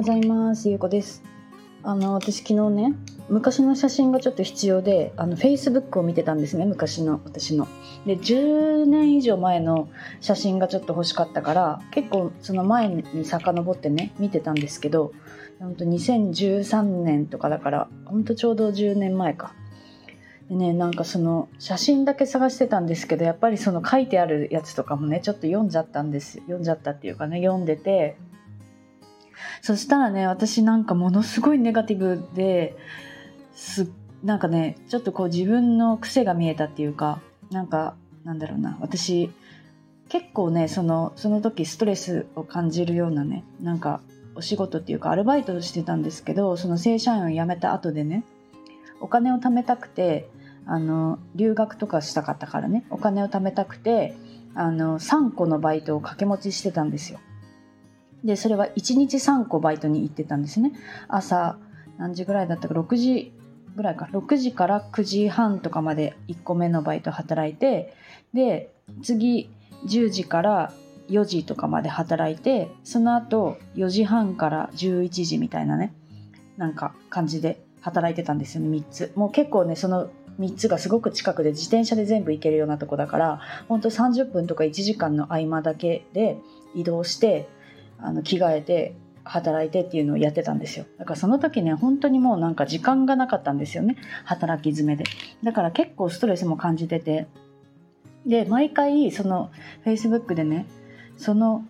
ございます。ゆうこです。あの、私昨日ね、昔の写真がちょっと必要で、あの、Facebook を見てたんですね、昔の、私の。で、10年以上前の写真がちょっと欲しかったから、結構その前に遡ってね、見てたんですけど、ほんと2013年とかだから、ほんとちょうど10年前か。でね、なんかその写真だけ探してたんですけど、やっぱりその書いてあるやつとかもね、ちょっと読んじゃったんです。読んじゃったっていうかね、読んでて、そしたらね、私なんかものすごいネガティブで、す、なんかね、ちょっとこう自分の癖が見えたっていうか、なんか、なんだろうな、私、結構ね、その、その時ストレスを感じるようなね、なんか、お仕事っていうかアルバイトをしてたんですけど、その正社員を辞めた後でね、お金を貯めたくて、あの、留学とかしたかったからね、お金を貯めたくて、あの、3個のバイトを掛け持ちしてたんですよ。で、それは1日3個バイトに行ってたんですね。朝、何時ぐらいだったか、6時ぐらいか、6時から9時半とかまで1個目のバイト働いて、で、次、10時から4時とかまで働いて、その後、4時半から11時みたいなね、なんか感じで働いてたんですよね、3つ。もう結構ね、その3つがすごく近くで自転車で全部行けるようなとこだから、ほんと30分とか1時間の合間だけで移動して、あの着替えて働いてっていうのをやってたんですよ。だからその時ね本当にもうなんか時間がなかったんですよね。働き詰めで。だから結構ストレスも感じてて。で毎回その Facebook でねその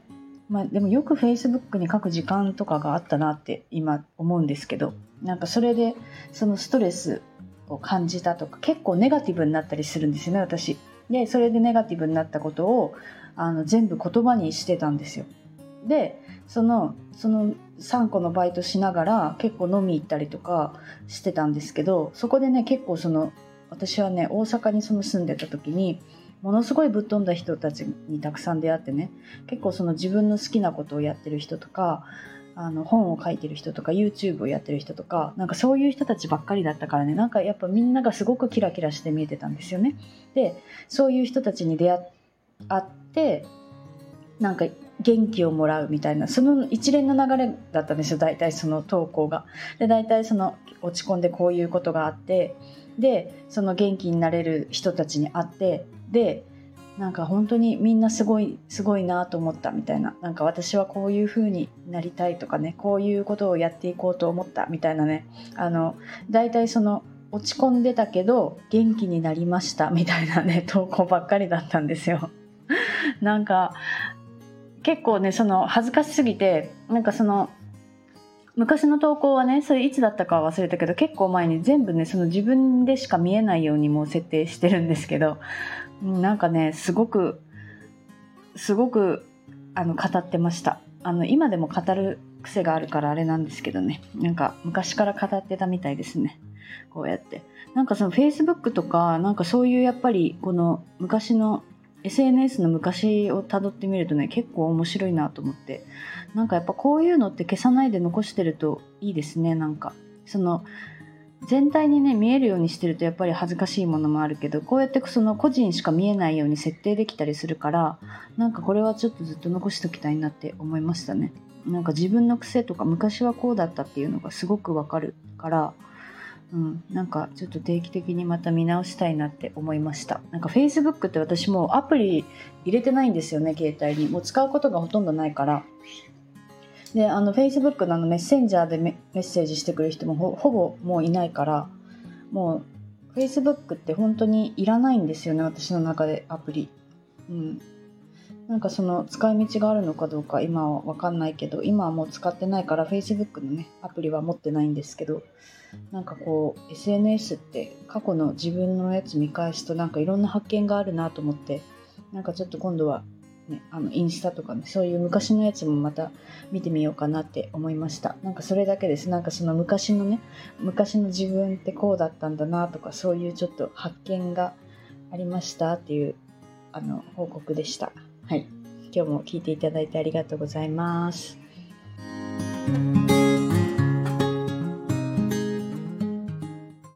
まあでもよく Facebook に書く時間とかがあったなって今思うんですけど。なんかそれでそのストレスを感じたとか結構ネガティブになったりするんですよね私。でそれでネガティブになったことをあの全部言葉にしてたんですよ。でそのその3個のバイトしながら結構飲み行ったりとかしてたんですけどそこでね結構その私はね大阪にその住んでた時にものすごいぶっ飛んだ人たちにたくさん出会ってね結構その自分の好きなことをやってる人とかあの本を書いてる人とか YouTube をやってる人とかなんかそういう人たちばっかりだったからねなんかやっぱみんながすごくキラキラして見えてたんですよね。でそういう人たちに出会ってなんか元気をもらうみたいなその一連の流れだったんですよ大体その投稿が。で大体その落ち込んでこういうことがあってでその元気になれる人たちに会ってでなんか本当にみんなすごいすごいなと思ったみたいななんか私はこういう風になりたいとかねこういうことをやっていこうと思ったみたいなねあの大体その落ち込んでたけど元気になりましたみたいなね投稿ばっかりだったんですよ。なんか結構ねその恥ずかしすぎてなんかその昔の投稿はねそれいつだったかは忘れたけど結構前に全部ねその自分でしか見えないようにもう設定してるんですけどなんかねすごくすごくあの語ってました。あの今でも語る癖があるからあれなんですけどね。なんか昔から語ってたみたいですね。こうやって。なんかその Facebook とかなんかそういうやっぱりこの昔の SNS の昔をたどってみるとね結構面白いなと思って。なんかやっぱこういうのって消さないで残してるといいですねなんか。その全体にね見えるようにしてるとやっぱり恥ずかしいものもあるけどこうやってその個人しか見えないように設定できたりするからなんかこれはちょっとずっと残しときたいなって思いましたね。なんか自分の癖とか昔はこうだったっていうのがすごくわかるからうん、なんかちょっと定期的にまた見直したいなって思いました。なんか Facebook って私もアプリ入れてないんですよね携帯に。もう使うことがほとんどないから。であの Facebook のあのメッセンジャーでメッセージしてくる人もほほぼもういないから。もう Facebook って本当にいらないんですよね私の中でアプリ。うん。なんかその使い道があるのかどうか今は分かんないけど今はもう使ってないから Facebook のねアプリは持ってないんですけどなんかこう SNS って過去の自分のやつ見返すとなんかいろんな発見があるなと思ってなんかちょっと今度は、ね、あのインスタとかねそういう昔のやつもまた見てみようかなって思いました。なんかそれだけです。なんかその昔のね昔の自分ってこうだったんだなとかそういうちょっと発見がありましたっていうあの報告でした。はい今日も聞いていただいてありがとうございます。